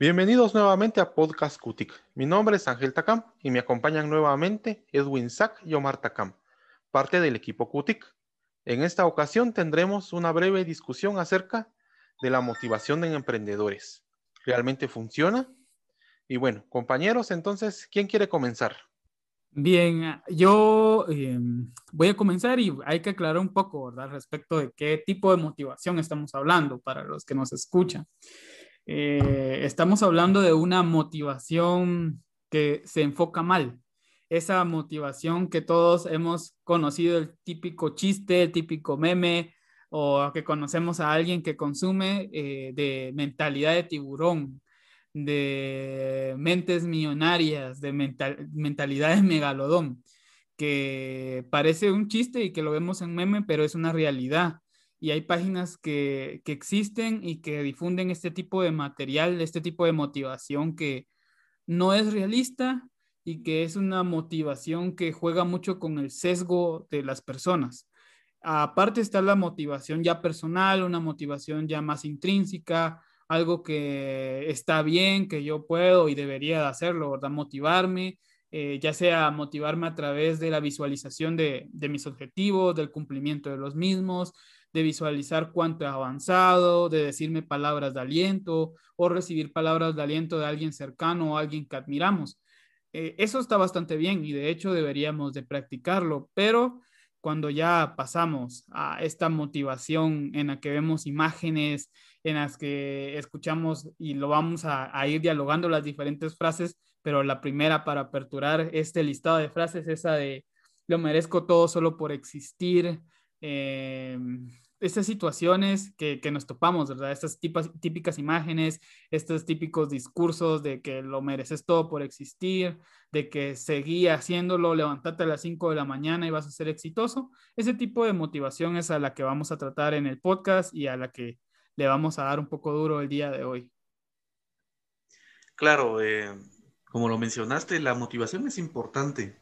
Bienvenidos nuevamente a Podcast Cutic. Mi nombre es Ángel Takam y me acompañan nuevamente Edwin Sack y Omar Takam, parte del equipo Cutic. En esta ocasión tendremos una breve discusión acerca de la motivación en emprendedores. ¿Realmente funciona? Y bueno, compañeros, entonces, ¿quién quiere comenzar? Bien, yo eh, voy a comenzar y hay que aclarar un poco, ¿verdad? Respecto de qué tipo de motivación estamos hablando para los que nos escuchan. Eh, estamos hablando de una motivación que se enfoca mal. Esa motivación que todos hemos conocido, el típico chiste, el típico meme, o que conocemos a alguien que consume eh, de mentalidad de tiburón, de mentes millonarias, de mentalidad de megalodón, que parece un chiste y que lo vemos en meme, pero es una realidad y hay páginas que, existen y que difunden este tipo de material, este tipo de motivación que no es realista y que es una motivación que juega mucho con el sesgo de las personas. Aparte está la motivación ya personal, una motivación ya más intrínseca, algo que está bien, que yo puedo y debería hacerlo, ¿verdad? Motivarme, eh, ya sea motivarme a través de la visualización de, de mis objetivos, del cumplimiento de los mismos, de visualizar cuánto he avanzado, de decirme palabras de aliento o recibir palabras de aliento de alguien cercano o alguien que admiramos. Eh, eso está bastante bien y de hecho deberíamos de practicarlo, pero cuando ya pasamos a esta motivación en la que vemos imágenes, en las que escuchamos y lo vamos a, ir dialogando las diferentes frases, pero la primera para aperturar este listado de frases, esa de lo merezco todo solo por existir, eh, estas situaciones que, nos topamos, ¿verdad? Estas típicas, imágenes, estos típicos discursos de que lo mereces todo por existir, de que seguí haciéndolo, levantarte a las 5 de la mañana y vas a ser exitoso. Ese tipo de motivación es a la que vamos a tratar en el podcast y a la que le vamos a dar un poco duro el día de hoy. Claro, eh, como lo mencionaste, la motivación es importante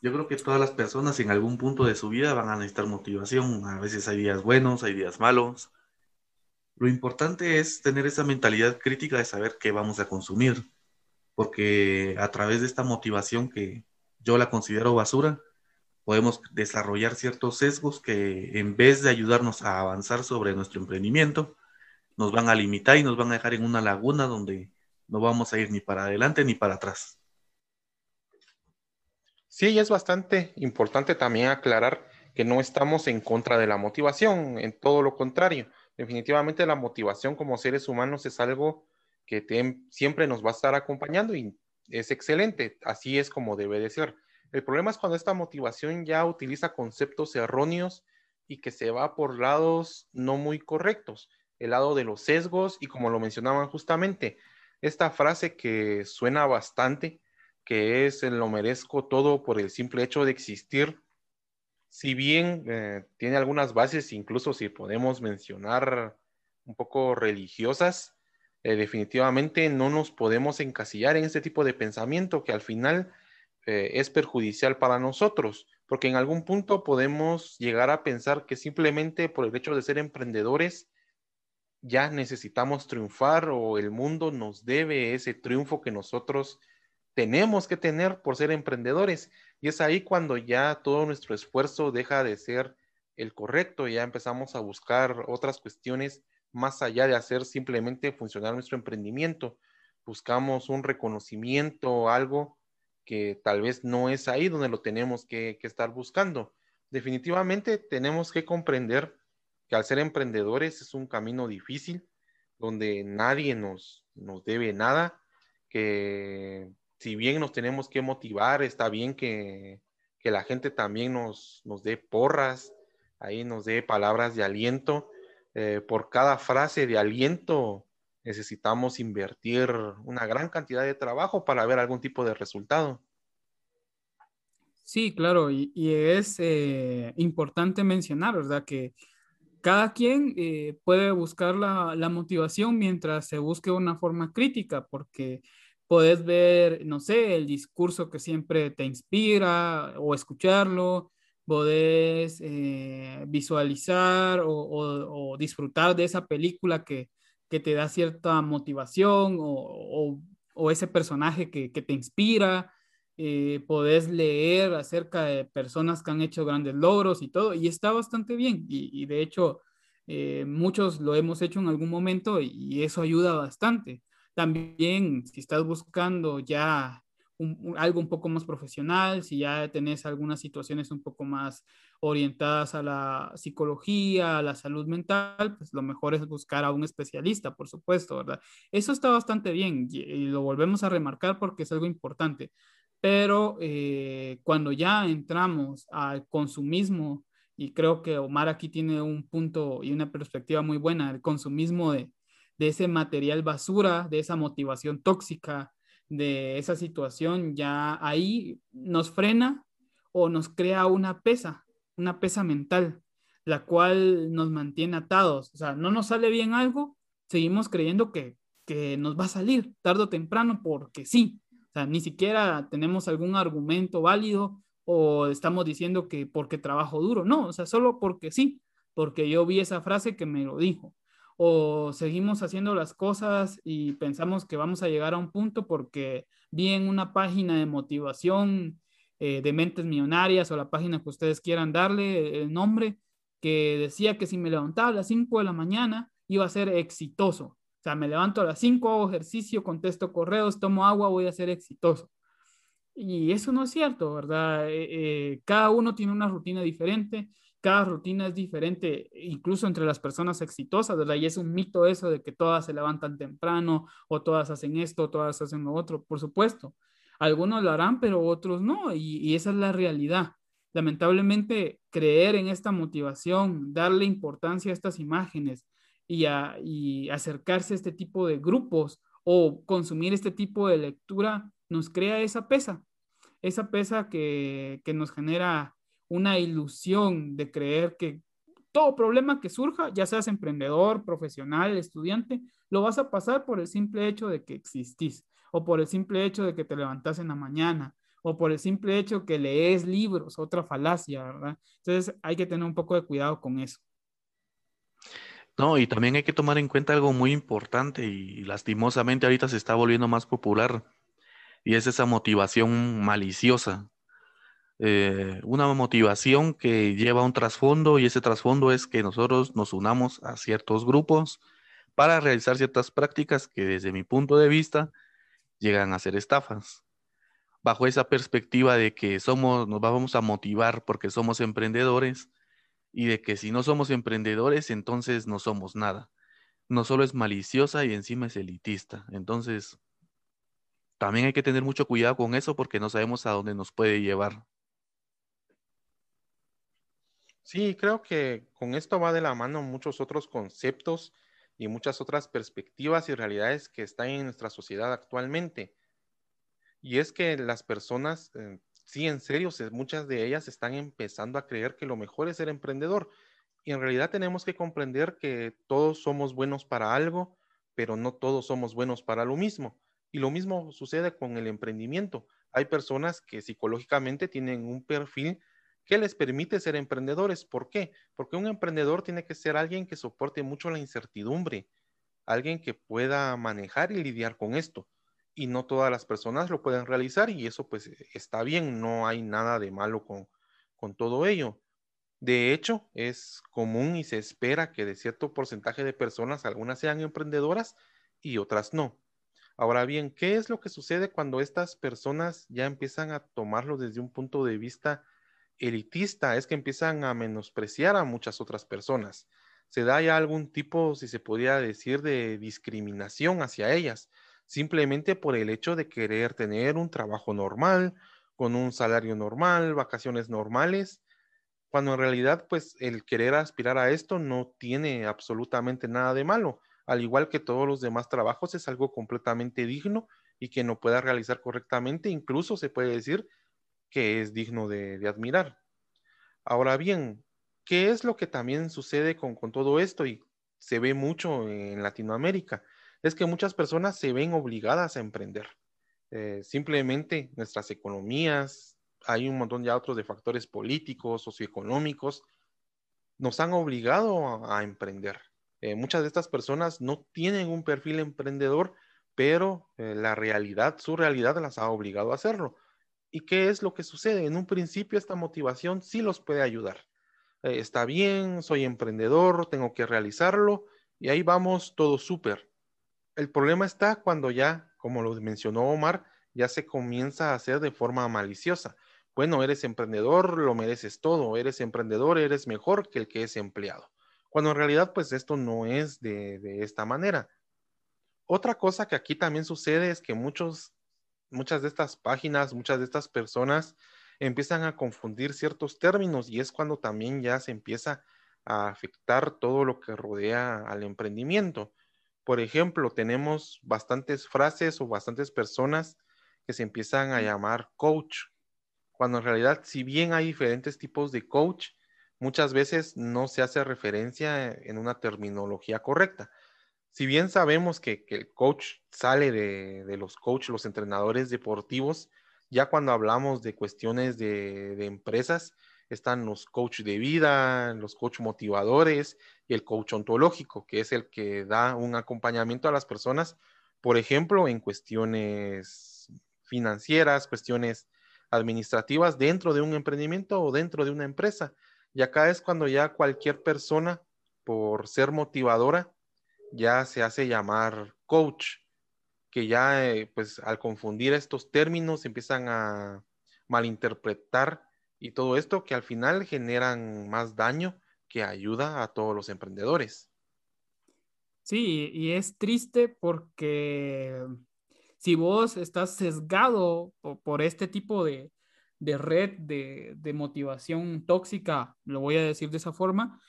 yo creo que todas las personas en algún punto de su vida van a necesitar motivación. A veces hay días buenos, hay días malos. Lo importante es tener esa mentalidad crítica de saber qué vamos a consumir, porque a través de esta motivación que yo la considero basura, podemos desarrollar ciertos sesgos que en vez de ayudarnos a avanzar sobre nuestro emprendimiento, nos van a limitar y nos van a dejar en una laguna donde no vamos a ir ni para adelante ni para atrás. Sí, es bastante importante también aclarar que no estamos en contra de la motivación, en todo lo contrario. Definitivamente la motivación como seres humanos es algo que siempre nos va a estar acompañando y es excelente, así es como debe de ser. El problema es cuando esta motivación ya utiliza conceptos erróneos y que se va por lados no muy correctos, el lado de los sesgos y como lo mencionaban justamente, esta frase que suena bastante, que es lo merezco todo por el simple hecho de existir, si bien eh, tiene algunas bases, incluso si podemos mencionar un poco religiosas, eh, definitivamente no nos podemos encasillar en este tipo de pensamiento que al final eh, es perjudicial para nosotros, porque en algún punto podemos llegar a pensar que simplemente por el hecho de ser emprendedores ya necesitamos triunfar o el mundo nos debe ese triunfo que nosotros tenemos que tener por ser emprendedores. Y es ahí cuando ya todo nuestro esfuerzo deja de ser el correcto, y ya empezamos a buscar otras cuestiones más allá de hacer simplemente funcionar nuestro emprendimiento. Buscamos un reconocimiento, algo que tal vez no es ahí donde lo tenemos que, estar buscando. Definitivamente tenemos que comprender que al ser emprendedores es un camino difícil, donde nadie nos, nos debe nada, que si bien nos tenemos que motivar, está bien que, la gente también nos, nos, dé porras, ahí nos dé palabras de aliento. Eh, por cada frase de aliento necesitamos invertir una gran cantidad de trabajo para ver algún tipo de resultado. Sí, claro, y, es eh, importante mencionar, ¿verdad? Que cada quien eh, puede buscar la, la, motivación mientras se busque una forma crítica, porque Puedes ver, no sé, el discurso que siempre te inspira o escucharlo, podés eh, visualizar o, disfrutar de esa película que, que te da cierta motivación o, ese personaje que, te inspira. Eh, podés leer acerca de personas que han hecho grandes logros y todo, y está bastante bien. Y, de hecho, eh, muchos lo hemos hecho en algún momento y eso ayuda bastante. También, si estás buscando ya algo un poco más profesional, si ya tenés algunas situaciones un poco más orientadas a la psicología, a la salud mental, pues lo mejor es buscar a un especialista, por supuesto, ¿verdad? Eso está bastante bien y, lo volvemos a remarcar porque es algo importante. Pero eh, cuando ya entramos al consumismo, y creo que Omar aquí tiene un punto y una perspectiva muy buena, el consumismo de, de ese material basura, de esa motivación tóxica, de esa situación, ya ahí nos frena o nos crea una pesa, una pesa mental, la cual nos mantiene atados. O sea, no nos sale bien algo, seguimos creyendo que, que nos va a salir tarde o temprano porque sí. O sea, ni siquiera tenemos algún argumento válido o estamos diciendo que porque trabajo duro. No, o sea, solo porque sí, porque yo vi esa frase que me lo dijo o seguimos haciendo las cosas y pensamos que vamos a llegar a un punto porque vi en una página de motivación eh, de mentes millonarias o la página que ustedes quieran darle el nombre, que decía que si me levantaba a las 5 de la mañana iba a ser exitoso. O sea, me levanto a las 5, hago ejercicio, contesto correos, tomo agua, voy a ser exitoso. Y eso no es cierto, ¿verdad? Eh, eh, cada uno tiene una rutina diferente cada rutina es diferente, incluso entre las personas exitosas, ¿verdad? Y es un mito eso de que todas se levantan temprano o todas hacen esto, o todas hacen lo otro, por supuesto. Algunos lo harán, pero otros no, y, esa es la realidad. Lamentablemente, creer en esta motivación, darle importancia a estas imágenes y, y acercarse a este tipo de grupos o consumir este tipo de lectura nos crea esa pesa, esa pesa que, que nos genera una ilusión de creer que todo problema que surja, ya seas emprendedor, profesional, estudiante, lo vas a pasar por el simple hecho de que existís, o por el simple hecho de que te levantas en la mañana, o por el simple hecho que lees libros, otra falacia, ¿verdad? Entonces hay que tener un poco de cuidado con eso. No, y también hay que tomar en cuenta algo muy importante y lastimosamente ahorita se está volviendo más popular y es esa motivación maliciosa eh, una motivación que lleva un trasfondo y ese trasfondo es que nosotros nos unamos a ciertos grupos para realizar ciertas prácticas que desde mi punto de vista llegan a ser estafas. Bajo esa perspectiva de que somos, nos vamos a motivar porque somos emprendedores y de que si no somos emprendedores, entonces no somos nada. No solo es maliciosa y encima es elitista. Entonces, también hay que tener mucho cuidado con eso porque no sabemos a dónde nos puede llevar. Sí, creo que con esto va de la mano muchos otros conceptos y muchas otras perspectivas y realidades que están en nuestra sociedad actualmente. Y es que las personas, eh, sí, en serio, muchas de ellas están empezando a creer que lo mejor es ser emprendedor. Y en realidad tenemos que comprender que todos somos buenos para algo, pero no todos somos buenos para lo mismo. Y lo mismo sucede con el emprendimiento. Hay personas que psicológicamente tienen un perfil ¿Qué les permite ser emprendedores? ¿Por qué? Porque un emprendedor tiene que ser alguien que soporte mucho la incertidumbre, alguien que pueda manejar y lidiar con esto. Y no todas las personas lo pueden realizar y eso pues está bien, no hay nada de malo con, con todo ello. De hecho, es común y se espera que de cierto porcentaje de personas algunas sean emprendedoras y otras no. Ahora bien, ¿qué es lo que sucede cuando estas personas ya empiezan a tomarlo desde un punto de vista elitista es que empiezan a menospreciar a muchas otras personas. Se da ya algún tipo, si se podría decir, de discriminación hacia ellas, simplemente por el hecho de querer tener un trabajo normal, con un salario normal, vacaciones normales, cuando en realidad pues el querer aspirar a esto no tiene absolutamente nada de malo, al igual que todos los demás trabajos es algo completamente digno y que no pueda realizar correctamente, incluso se puede decir que es digno de, admirar. Ahora bien, ¿qué es lo que también sucede con, todo esto y se ve mucho en Latinoamérica? Es que muchas personas se ven obligadas a emprender. Eh, simplemente nuestras economías, hay un montón ya otros de factores políticos, socioeconómicos, nos han obligado a, emprender. Eh, muchas de estas personas no tienen un perfil emprendedor, pero eh, la realidad, su realidad las ha obligado a hacerlo. ¿Y qué es lo que sucede? En un principio esta motivación sí los puede ayudar. Eh, está bien, soy emprendedor, tengo que realizarlo y ahí vamos todo súper. El problema está cuando ya, como lo mencionó Omar, ya se comienza a hacer de forma maliciosa. Bueno, eres emprendedor, lo mereces todo, eres emprendedor, eres mejor que el que es empleado. Cuando en realidad, pues esto no es de, de esta manera. Otra cosa que aquí también sucede es que muchos, muchas de estas páginas, muchas de estas personas empiezan a confundir ciertos términos y es cuando también ya se empieza a afectar todo lo que rodea al emprendimiento. Por ejemplo, tenemos bastantes frases o bastantes personas que se empiezan a llamar coach, cuando en realidad, si bien hay diferentes tipos de coach, muchas veces no se hace referencia en una terminología correcta. Si bien sabemos que, el coach sale de, los coach, los entrenadores deportivos, ya cuando hablamos de cuestiones de, empresas, están los coach de vida, los coach motivadores y el coach ontológico, que es el que da un acompañamiento a las personas, por ejemplo, en cuestiones financieras, cuestiones administrativas dentro de un emprendimiento o dentro de una empresa. Y acá es cuando ya cualquier persona, por ser motivadora, ya se hace llamar coach, que ya eh, pues al confundir estos términos empiezan a malinterpretar y todo esto que al final generan más daño que ayuda a todos los emprendedores. Sí, y es triste porque si vos estás sesgado por, este tipo de, red de, motivación tóxica, lo voy a decir de esa forma,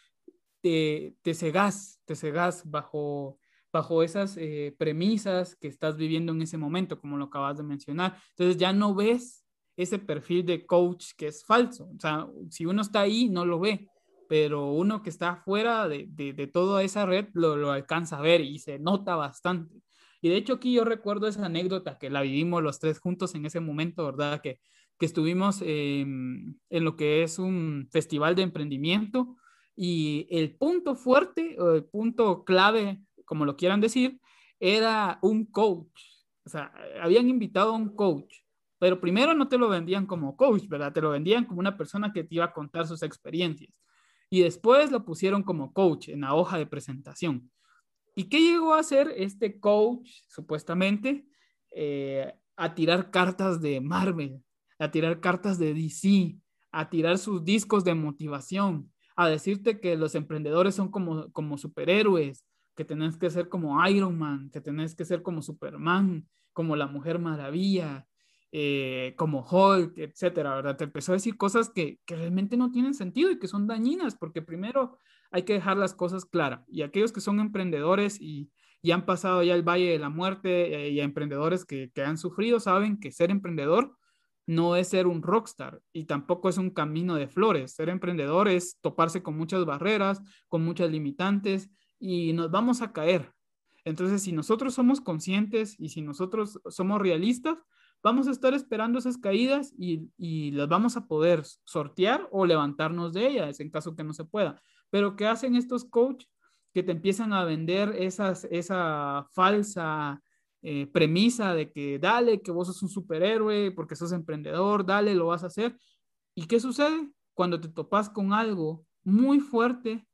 te, te cegas, te cegas bajo, bajo esas eh, premisas que estás viviendo en ese momento, como lo acabas de mencionar. Entonces ya no ves ese perfil de coach que es falso. O sea, si uno está ahí, no lo ve, pero uno que está fuera de, de, toda esa red lo, lo, alcanza a ver y se nota bastante. Y de hecho aquí yo recuerdo esa anécdota que la vivimos los tres juntos en ese momento, ¿verdad? Que, que estuvimos en lo que es un festival de emprendimiento y el punto fuerte o el punto clave, como lo quieran decir, era un coach. O sea, habían invitado a un coach, pero primero no te lo vendían como coach, ¿verdad? Te lo vendían como una persona que te iba a contar sus experiencias. Y después lo pusieron como coach en la hoja de presentación. ¿Y qué llegó a hacer este coach, supuestamente? Eh, a tirar cartas de Marvel, a tirar cartas de DC, a tirar sus discos de motivación, a decirte que los emprendedores son como, como superhéroes, que tenés que ser como Iron Man, que tenés que ser como Superman, como la Mujer Maravilla, eh, como Hulk, etcétera, ¿verdad? Te empezó a decir cosas que, que realmente no tienen sentido y que son dañinas, porque primero hay que dejar las cosas claras. Y aquellos que son emprendedores y, y han pasado ya el valle de la muerte eh, y emprendedores que, que han sufrido saben que ser emprendedor no es ser un rockstar y tampoco es un camino de flores. Ser emprendedor es toparse con muchas barreras, con muchas limitantes y nos vamos a caer. Entonces, si nosotros somos conscientes y si nosotros somos realistas, vamos a estar esperando esas caídas y, y las vamos a poder sortear o levantarnos de ellas en caso que no se pueda. Pero ¿qué hacen estos coach que te empiezan a vender esas, esa falsa eh, premisa de que dale, que vos sos un superhéroe porque sos emprendedor, dale, lo vas a hacer? ¿Y qué sucede? Cuando te topas con algo muy fuerte,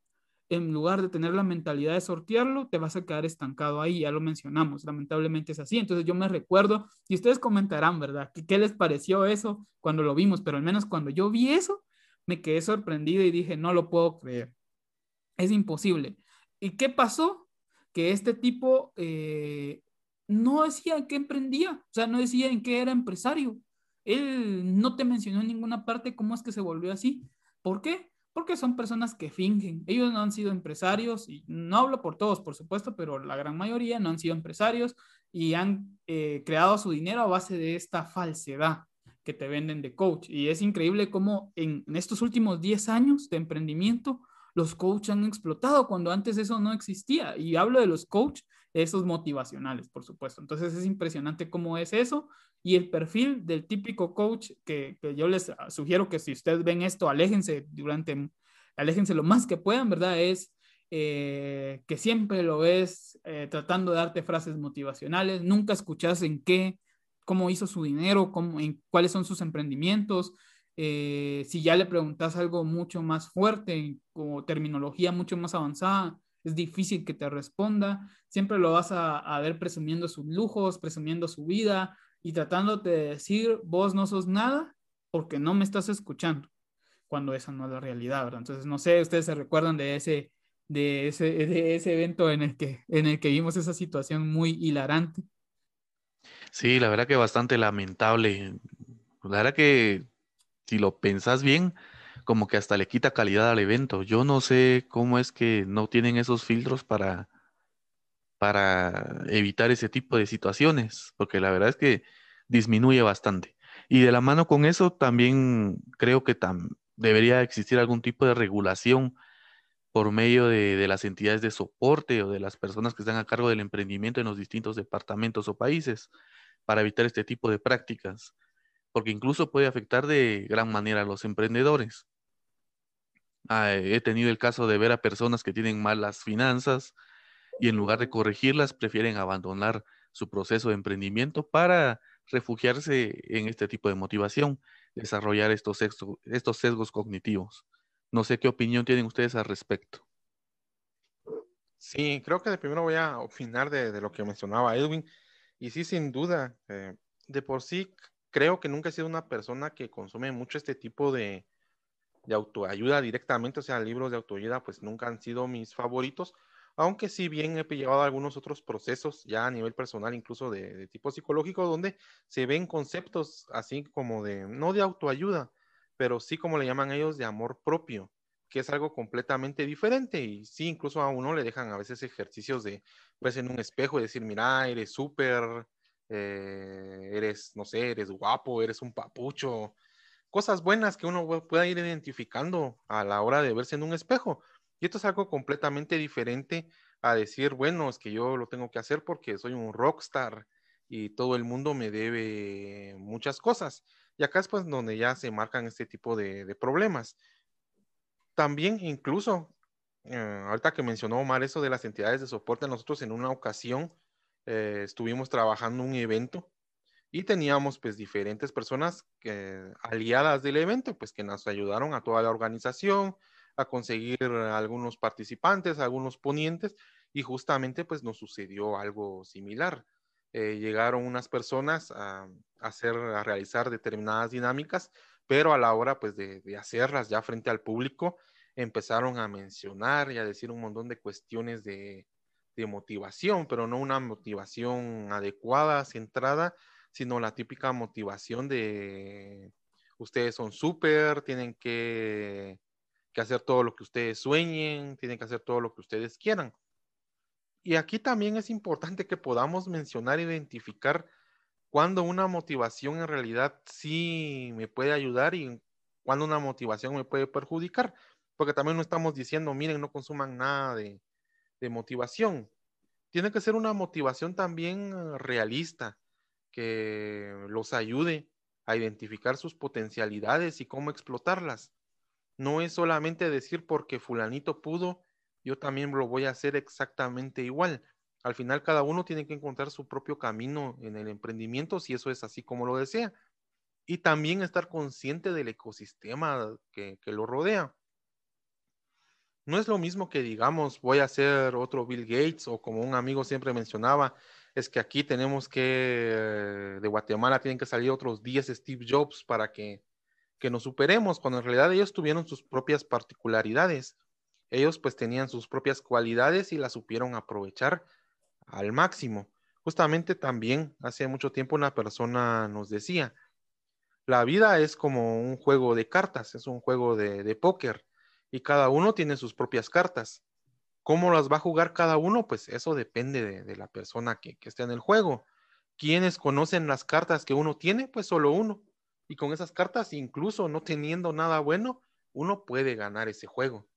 en lugar de tener la mentalidad de sortearlo, te vas a quedar estancado ahí, ya lo mencionamos, lamentablemente es así. Entonces yo me recuerdo, y ustedes comentarán, ¿verdad? ¿Qué, ¿Qué les pareció eso cuando lo vimos? Pero al menos cuando yo vi eso, me quedé sorprendido y dije, no lo puedo creer. Es imposible. ¿Y qué pasó? Que este tipo eh, no decía qué emprendía, o sea, no decía en qué era empresario. Él no te mencionó en ninguna parte cómo es que se volvió así. ¿Por qué? Porque son personas que fingen. Ellos no han sido empresarios, y no hablo por todos, por supuesto, pero la gran mayoría no han sido empresarios y han eh, creado su dinero a base de esta falsedad que te venden de coach. Y es increíble cómo en, en estos últimos 10 años de emprendimiento, los coaches han explotado cuando antes eso no existía. Y hablo de los coaches, esos motivacionales, por supuesto. Entonces es impresionante cómo es eso. Y el perfil del típico coach que, yo les sugiero que si ustedes ven esto, aléjense durante, aléjense lo más que puedan, ¿verdad? Es eh, que siempre lo ves eh, tratando de darte frases motivacionales, nunca escuchas en qué, cómo hizo su dinero, cómo, en cuáles son sus emprendimientos. Eh, si ya le preguntas algo mucho más fuerte o terminología mucho más avanzada, es difícil que te responda. Siempre lo vas a, a ver presumiendo sus lujos, presumiendo su vida y tratándote de decir, vos no sos nada porque no me estás escuchando, cuando esa no es la realidad, ¿verdad? Entonces, no sé, ustedes se recuerdan de ese de ese, de ese evento en el, que, en el que vimos esa situación muy hilarante. Sí, la verdad que bastante lamentable. La verdad que si lo pensás bien, como que hasta le quita calidad al evento. Yo no sé cómo es que no tienen esos filtros para, para evitar ese tipo de situaciones, porque la verdad es que disminuye bastante. Y de la mano con eso, también creo que debería existir algún tipo de regulación por medio de, las entidades de soporte o de las personas que están a cargo del emprendimiento en los distintos departamentos o países para evitar este tipo de prácticas, porque incluso puede afectar de gran manera a los emprendedores. Ah, he tenido el caso de ver a personas que tienen malas finanzas y en lugar de corregirlas prefieren abandonar su proceso de emprendimiento para refugiarse en este tipo de motivación, desarrollar estos, estos sesgos cognitivos. No sé qué opinión tienen ustedes al respecto. Sí, creo que de primero voy a opinar de, lo que mencionaba Edwin. Y sí, sin duda, eh, de por sí creo que nunca he sido una persona que consume mucho este tipo de, autoayuda directamente, o sea, libros de autoayuda, pues nunca han sido mis favoritos, aunque sí bien he llevado algunos otros procesos ya a nivel personal, incluso de, de, tipo psicológico, donde se ven conceptos así como de, no de autoayuda, pero sí como le llaman ellos de amor propio, que es algo completamente diferente y sí, incluso a uno le dejan a veces ejercicios de, pues en un espejo y decir, mira, eres súper, eh, eres, no sé, eres guapo, eres un papucho, cosas buenas que uno pueda ir identificando a la hora de verse en un espejo. Y esto es algo completamente diferente a decir, bueno, es que yo lo tengo que hacer porque soy un rockstar y todo el mundo me debe muchas cosas. Y acá es pues donde ya se marcan este tipo de, problemas. También incluso, eh, ahorita que mencionó Omar eso de las entidades de soporte, nosotros en una ocasión eh, estuvimos trabajando un evento y teníamos pues diferentes personas aliadas del evento, pues que nos ayudaron a toda la organización, a conseguir algunos participantes, algunos ponientes y justamente pues nos sucedió algo similar. Eh, llegaron unas personas a, hacer, a realizar determinadas dinámicas, pero a la hora pues de, hacerlas ya frente al público, empezaron a mencionar y a decir un montón de cuestiones de, de motivación, pero no una motivación adecuada, centrada, sino la típica motivación de ustedes son súper, tienen que, que, hacer todo lo que ustedes sueñen, tienen que hacer todo lo que ustedes quieran. Y aquí también es importante que podamos mencionar, identificar cuando una motivación en realidad sí me puede ayudar y cuando una motivación me puede perjudicar. Porque también no estamos diciendo, miren, no consuman nada de, de motivación. Tiene que ser una motivación también eh, realista, que los ayude a identificar sus potencialidades y cómo explotarlas. No es solamente decir porque fulanito pudo, yo también lo voy a hacer exactamente igual. Al final cada uno tiene que encontrar su propio camino en el emprendimiento si eso es así como lo desea. Y también estar consciente del ecosistema que, lo rodea. No es lo mismo que digamos voy a hacer otro Bill Gates o como un amigo siempre mencionaba, es que aquí tenemos que, de Guatemala tienen que salir otros 10 Steve Jobs para que, que nos superemos, cuando en realidad ellos tuvieron sus propias particularidades ellos pues tenían sus propias cualidades y las supieron aprovechar al máximo. Justamente también hace mucho tiempo una persona nos decía, la vida es como un juego de cartas, es un juego de, póker y cada uno tiene sus propias cartas. ¿Cómo las va a jugar cada uno? Pues eso depende de, la persona que, esté en el juego. ¿Quiénes conocen las cartas que uno tiene? Pues solo uno. Y con esas cartas, incluso no teniendo nada bueno, uno puede ganar ese juego.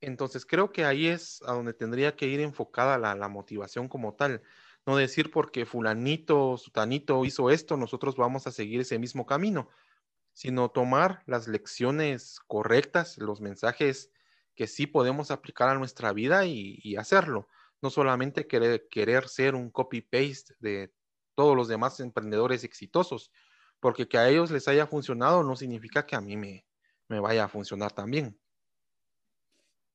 Entonces creo que ahí es a donde tendría que ir enfocada la, motivación como tal. No decir porque fulanito, sutanito hizo esto, nosotros vamos a seguir ese mismo camino, sino tomar las lecciones correctas, los mensajes que sí podemos aplicar a nuestra vida y, hacerlo. No solamente querer, querer ser un copy-paste de todos los demás emprendedores exitosos, porque que a ellos les haya funcionado no significa que a mí me, me vaya a funcionar también.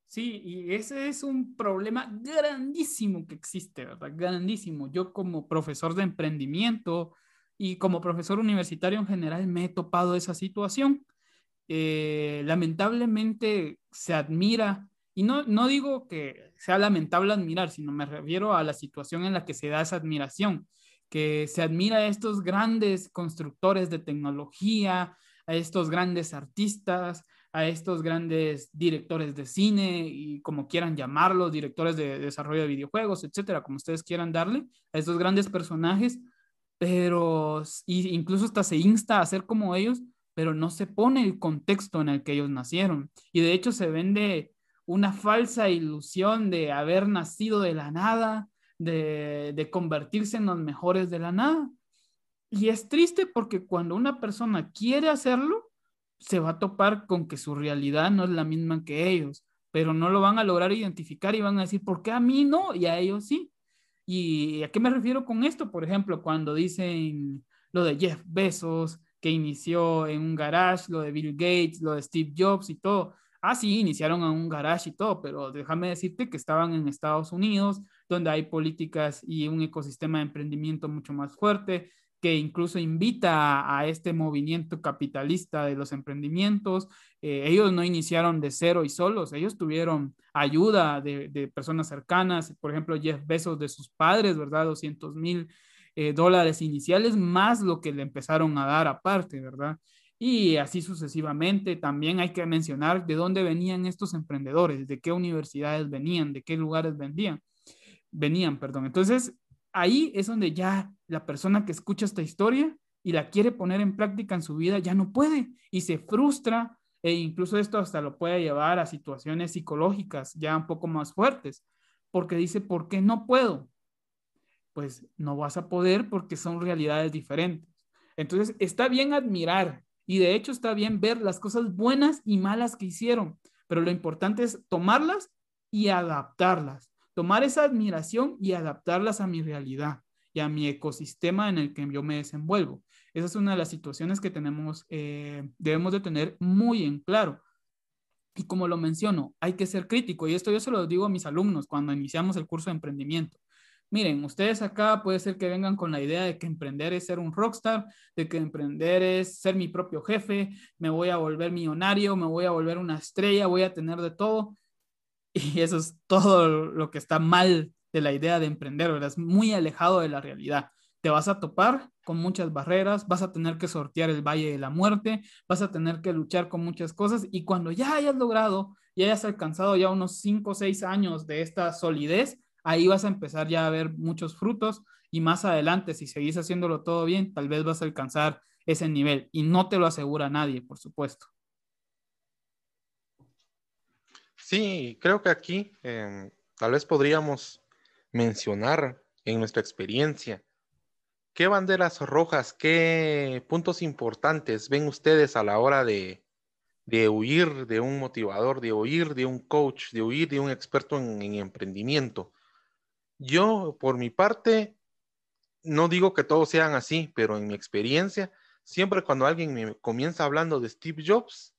Sí, y ese es un problema grandísimo que existe, ¿verdad? Grandísimo. Yo como profesor de emprendimiento y como profesor universitario en general me he topado esa situación. Eh, lamentablemente se admira, y no, no digo que sea lamentable admirar, sino me refiero a la situación en la que se da esa admiración, que se admira a estos grandes constructores de tecnología, a estos grandes artistas, a estos grandes directores de cine y como quieran llamarlos, directores de desarrollo de videojuegos, etcétera, como ustedes quieran darle, a estos grandes personajes, pero incluso hasta se insta a ser como ellos, pero no se pone el contexto en el que ellos nacieron. Y de hecho se vende una falsa ilusión de haber nacido de la nada, de, de convertirse en los mejores de la nada. Y es triste porque cuando una persona quiere hacerlo, se va a topar con que su realidad no es la misma que ellos, pero no lo van a lograr identificar y van a decir, ¿por qué a mí no y a ellos sí? ¿Y a qué me refiero con esto? Por ejemplo, cuando dicen lo de Jeff Bezos, que inició en un garage, lo de Bill Gates, lo de Steve Jobs y todo. Ah, sí, iniciaron en un garage y todo, pero déjame decirte que estaban en Estados Unidos, donde hay políticas y un ecosistema de emprendimiento mucho más fuerte, que incluso invita a, este movimiento capitalista de los emprendimientos. Eh, ellos no iniciaron de cero y solos, ellos tuvieron ayuda de, personas cercanas, por ejemplo, Jeff Bezos de sus padres, ¿verdad? 200 mil eh, dólares iniciales, más lo que le empezaron a dar aparte, ¿verdad? Y así sucesivamente. También hay que mencionar de dónde venían estos emprendedores, de qué universidades venían, de qué lugares vendían, venían, perdón. Entonces, ahí es donde ya la persona que escucha esta historia y la quiere poner en práctica en su vida ya no puede y se frustra e incluso esto hasta lo puede llevar a situaciones psicológicas ya un poco más fuertes, porque dice, ¿por qué no puedo? Pues no vas a poder porque son realidades diferentes. Entonces, está bien admirar y de hecho está bien ver las cosas buenas y malas que hicieron, pero lo importante es tomarlas y adaptarlas tomar esa admiración y adaptarlas a mi realidad y a mi ecosistema en el que yo me desenvuelvo. Esa es una de las situaciones que tenemos, eh, debemos de tener muy en claro. Y como lo menciono, hay que ser crítico y esto yo se lo digo a mis alumnos cuando iniciamos el curso de emprendimiento. Miren, ustedes acá puede ser que vengan con la idea de que emprender es ser un rockstar, de que emprender es ser mi propio jefe, me voy a volver millonario, me voy a volver una estrella, voy a tener de todo. Y eso es todo lo que está mal de la idea de emprender, ¿verdad? Es muy alejado de la realidad. Te vas a topar con muchas barreras, vas a tener que sortear el valle de la muerte, vas a tener que luchar con muchas cosas y cuando ya hayas logrado y hayas alcanzado ya unos 5 o 6 años de esta solidez, ahí vas a empezar ya a ver muchos frutos y más adelante, si seguís haciéndolo todo bien, tal vez vas a alcanzar ese nivel y no te lo asegura nadie, por supuesto. Sí, creo que aquí em, tal vez podríamos mencionar en nuestra experiencia qué banderas rojas, qué puntos importantes ven ustedes a la hora de, huir de un motivador, de huir de un coach, de huir de un experto en emprendimiento. Yo, por mi parte, no digo que todos sean así, pero en mi experiencia, siempre cuando alguien me comienza hablando de Steve Jobs,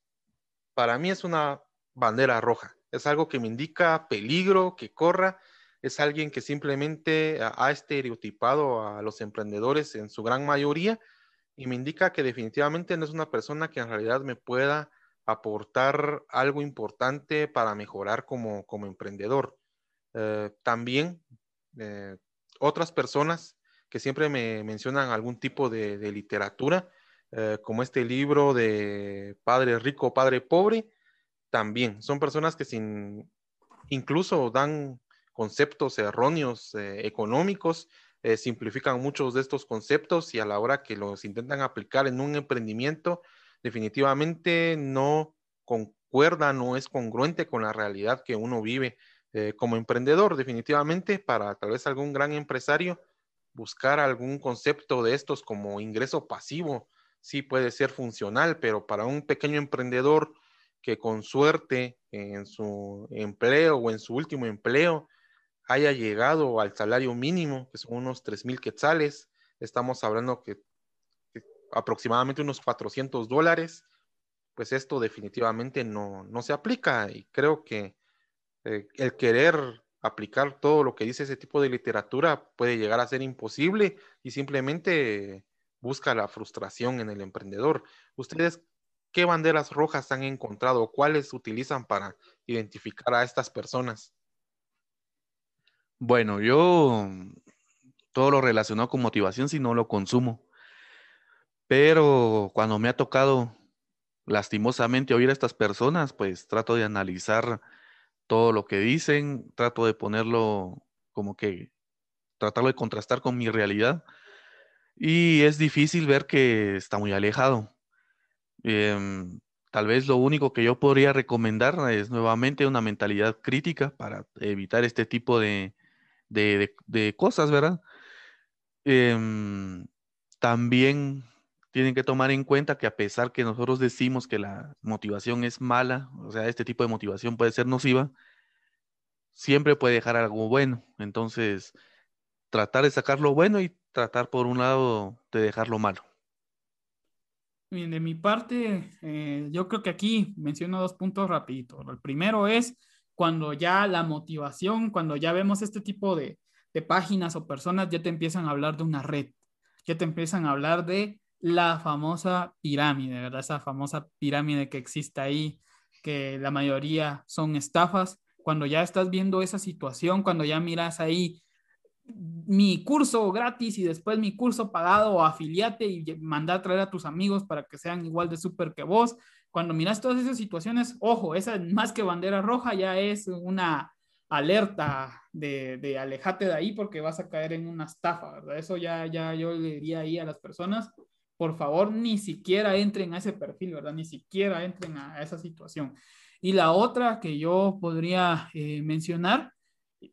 para mí es una bandera roja es algo que me indica peligro, que corra, es alguien que simplemente ha estereotipado a los emprendedores en su gran mayoría y me indica que definitivamente no es una persona que en realidad me pueda aportar algo importante para mejorar como, como emprendedor. Eh, también eh, otras personas que siempre me mencionan algún tipo de, literatura, eh, como este libro de Padre Rico, Padre Pobre, también. Son personas que sin, incluso dan conceptos erróneos eh, económicos, simplifican muchos de estos conceptos y a la hora que los intentan aplicar en un emprendimiento, definitivamente no concuerda, no es congruente con la realidad que uno vive eh, como emprendedor. Definitivamente para tal vez algún gran empresario buscar algún concepto de estos como ingreso pasivo sí puede ser funcional, pero para un pequeño emprendedor que con suerte en su empleo o en su último empleo haya llegado al salario mínimo, que son unos 3 mil quetzales. Estamos hablando que, aproximadamente unos 400 dólares. Pues esto definitivamente no, no se aplica y creo que eh, el querer aplicar todo lo que dice ese tipo de literatura puede llegar a ser imposible y simplemente busca la frustración en el emprendedor. ¿Ustedes qué banderas rojas han encontrado cuáles utilizan para identificar a estas personas? Bueno, yo todo lo relacionado con motivación si no lo consumo. Pero cuando me ha tocado lastimosamente oír a estas personas, pues trato de analizar todo lo que dicen, trato de ponerlo como que, tratarlo de contrastar con mi realidad. Y es difícil ver que está muy alejado. Em, tal vez lo único que yo podría recomendar es nuevamente una mentalidad crítica para evitar este tipo de, de, cosas, ¿verdad? Em, también tienen que tomar en cuenta que a pesar que nosotros decimos que la motivación es mala, o sea, este tipo de motivación puede ser nociva, siempre puede dejar algo bueno. Entonces, tratar de sacar lo bueno y tratar por un lado de dejar lo malo. Bien, de mi parte, eh, yo creo que aquí menciono dos puntos rapiditos. El primero es cuando ya la motivación, cuando ya vemos este tipo de, de páginas o personas, ya te empiezan a hablar de una red, ya te empiezan a hablar de la famosa pirámide, ¿verdad? Esa famosa pirámide que existe ahí, que la mayoría son estafas. Cuando ya estás viendo esa situación, cuando ya miras ahí mi curso gratis y después mi curso pagado o afiliate y manda a traer a tus amigos para que sean igual de súper que vos. Cuando miras todas esas situaciones, ojo, esa más que bandera roja ya es una alerta de, de alejate de ahí porque vas a caer en una estafa, ¿verdad? Eso ya, ya yo le diría ahí a las personas, por favor, ni siquiera entren a ese perfil, ¿verdad? Ni siquiera entren a, esa situación. Y la otra que yo podría eh, mencionar,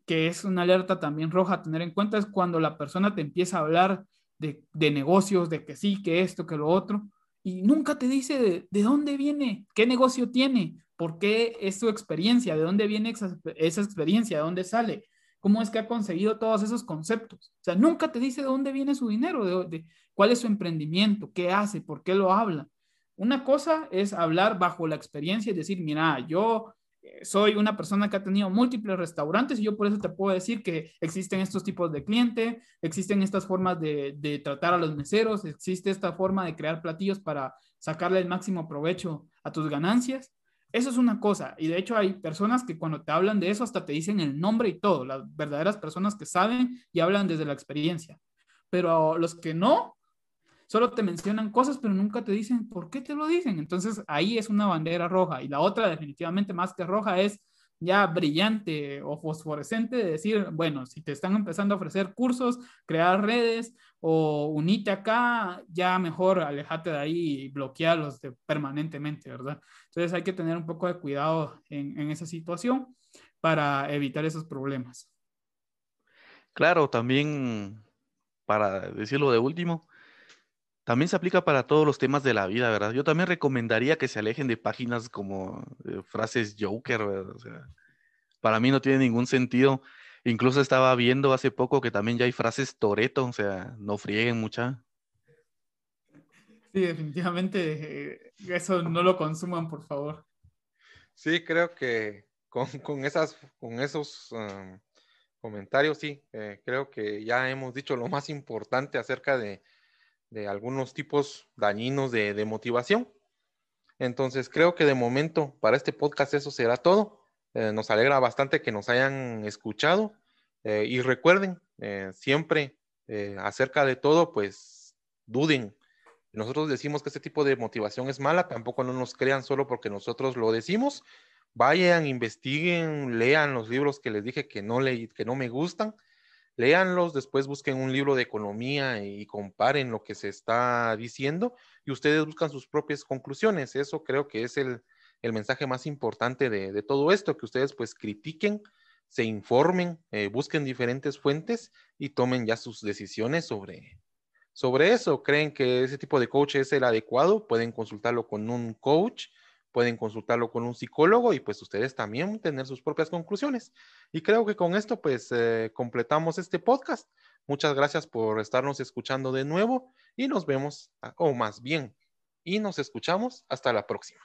que es una alerta también roja a tener en cuenta, es cuando la persona te empieza a hablar de, negocios, de que sí, que esto, que lo otro, y nunca te dice de, dónde viene, qué negocio tiene, por qué es su experiencia, de dónde viene esa, esa experiencia, de dónde sale cómo es que ha conseguido todos esos conceptos. O sea, nunca te dice de dónde viene su dinero, de, cuál es su emprendimiento, qué hace, por qué lo habla. Una cosa es hablar bajo la experiencia y decir, mira, yo eh, soy una persona que ha tenido múltiples restaurantes y yo por eso te puedo decir que existen estos tipos de cliente, existen estas formas de, de, tratar a los meseros, existe esta forma de crear platillos para sacarle el máximo provecho a tus ganancias. Eso es una cosa. Y de hecho hay personas que cuando te hablan de eso hasta te dicen el nombre y todo, las verdaderas personas que saben y hablan desde la experiencia. Pero los que no, solo te mencionan cosas, pero nunca te dicen por qué te lo dicen. Entonces ahí es una bandera roja. Y la otra definitivamente más que roja es ya brillante o fosforescente de decir, bueno, si te están empezando a ofrecer cursos, crear redes o unite acá, ya mejor alejate de ahí y bloquearlos permanentemente, ¿verdad? Entonces hay que tener un poco de cuidado en, en esa situación para evitar esos problemas. Claro, también para decirlo de último, también se aplica para todos los temas de la vida, ¿verdad? Yo también recomendaría que se alejen de páginas como eh, frases Joker, ¿verdad? O sea, para mí no tiene ningún sentido. Incluso estaba viendo hace poco que también ya hay frases Toreto, o sea, no frieguen mucha. Sí, definitivamente eh, eso no lo consuman, por favor. Sí, creo que con, con esas, con esos um, comentarios, sí, eh, creo que ya hemos dicho lo más importante acerca de de algunos tipos dañinos de, motivación. Entonces, creo que de momento para este podcast eso será todo. Eh, nos alegra bastante que nos hayan escuchado eh, y recuerden eh, siempre acerca de todo, pues duden. Nosotros decimos que este tipo de motivación es mala, tampoco no nos crean solo porque nosotros lo decimos. Vayan, investiguen, lean los libros que les dije que no, le, que no me gustan léanlos, después busquen un libro de economía y comparen lo que se está diciendo y ustedes buscan sus propias conclusiones. Eso creo que es el, mensaje más importante de, todo esto, que ustedes pues critiquen, se informen, eh, busquen diferentes fuentes y tomen ya sus decisiones sobre, sobre eso. ¿Creen que ese tipo de coach es el adecuado? Pueden consultarlo con un coach pueden consultarlo con un psicólogo y pues ustedes también tener sus propias conclusiones. Y creo que con esto pues eh, completamos este podcast. Muchas gracias por estarnos escuchando de nuevo y nos vemos, ah, o más bien, y nos escuchamos hasta la próxima.